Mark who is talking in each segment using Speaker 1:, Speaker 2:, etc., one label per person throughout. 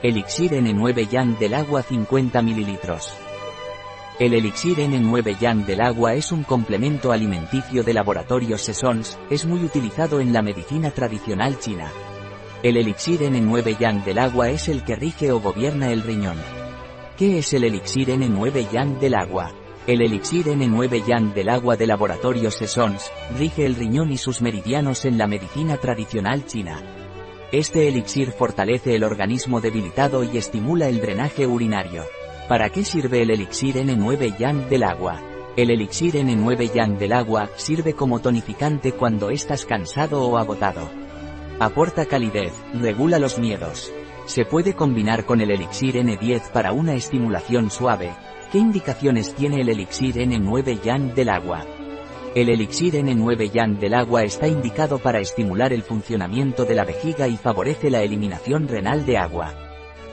Speaker 1: Elixir N9 Yang del agua 50 ml. El elixir N9 Yang del agua es un complemento alimenticio de laboratorio Sesons, es muy utilizado en la medicina tradicional china. El elixir N9 Yang del agua es el que rige o gobierna el riñón. ¿Qué es el elixir N9 Yang del agua? El elixir N9 Yang del agua de laboratorio Sesons, rige el riñón y sus meridianos en la medicina tradicional china. Este elixir fortalece el organismo debilitado y estimula el drenaje urinario. ¿Para qué sirve el elixir N9 Yang del agua? El elixir N9 Yang del agua sirve como tonificante cuando estás cansado o agotado. Aporta calidez, regula los miedos. Se puede combinar con el elixir N10 para una estimulación suave. ¿Qué indicaciones tiene el elixir N9 Yang del agua? El elixir N9 Yang del agua está indicado para estimular el funcionamiento de la vejiga y favorece la eliminación renal de agua.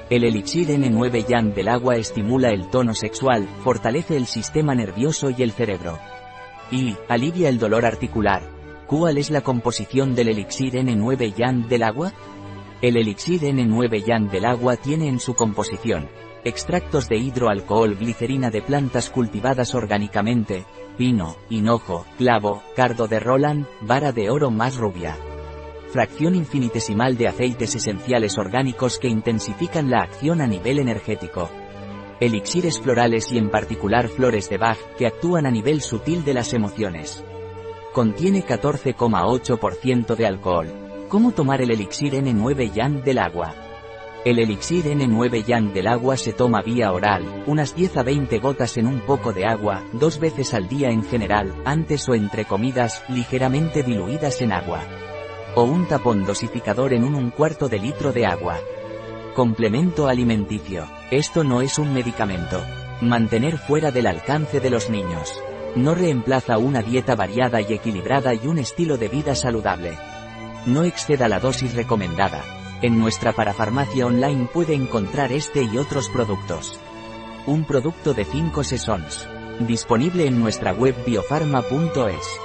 Speaker 1: El elixir N9 Yang del agua estimula el tono sexual, fortalece el sistema nervioso y el cerebro. Y, alivia el dolor articular. ¿Cuál es la composición del elixir N9 Yang del agua? El elixir N9 Yang del agua tiene en su composición extractos de hidroalcohol glicerina de plantas cultivadas orgánicamente, pino, hinojo, clavo, cardo de Roland, vara de oro más rubia. Fracción infinitesimal de aceites esenciales orgánicos que intensifican la acción a nivel energético. Elixires florales y en particular flores de Bach que actúan a nivel sutil de las emociones. Contiene 14,8% de alcohol. ¿Cómo tomar el elixir N9 Yang del agua? El elixir N9 Yang del agua se toma vía oral, unas 10 a 20 gotas en un poco de agua, dos veces al día en general, antes o entre comidas, ligeramente diluidas en agua. O un tapón dosificador en un, un cuarto de litro de agua. Complemento alimenticio. Esto no es un medicamento. Mantener fuera del alcance de los niños. No reemplaza una dieta variada y equilibrada y un estilo de vida saludable. No exceda la dosis recomendada. En nuestra parafarmacia online puede encontrar este y otros productos. Un producto de 5 Sesons. Disponible en nuestra web biofarma.es.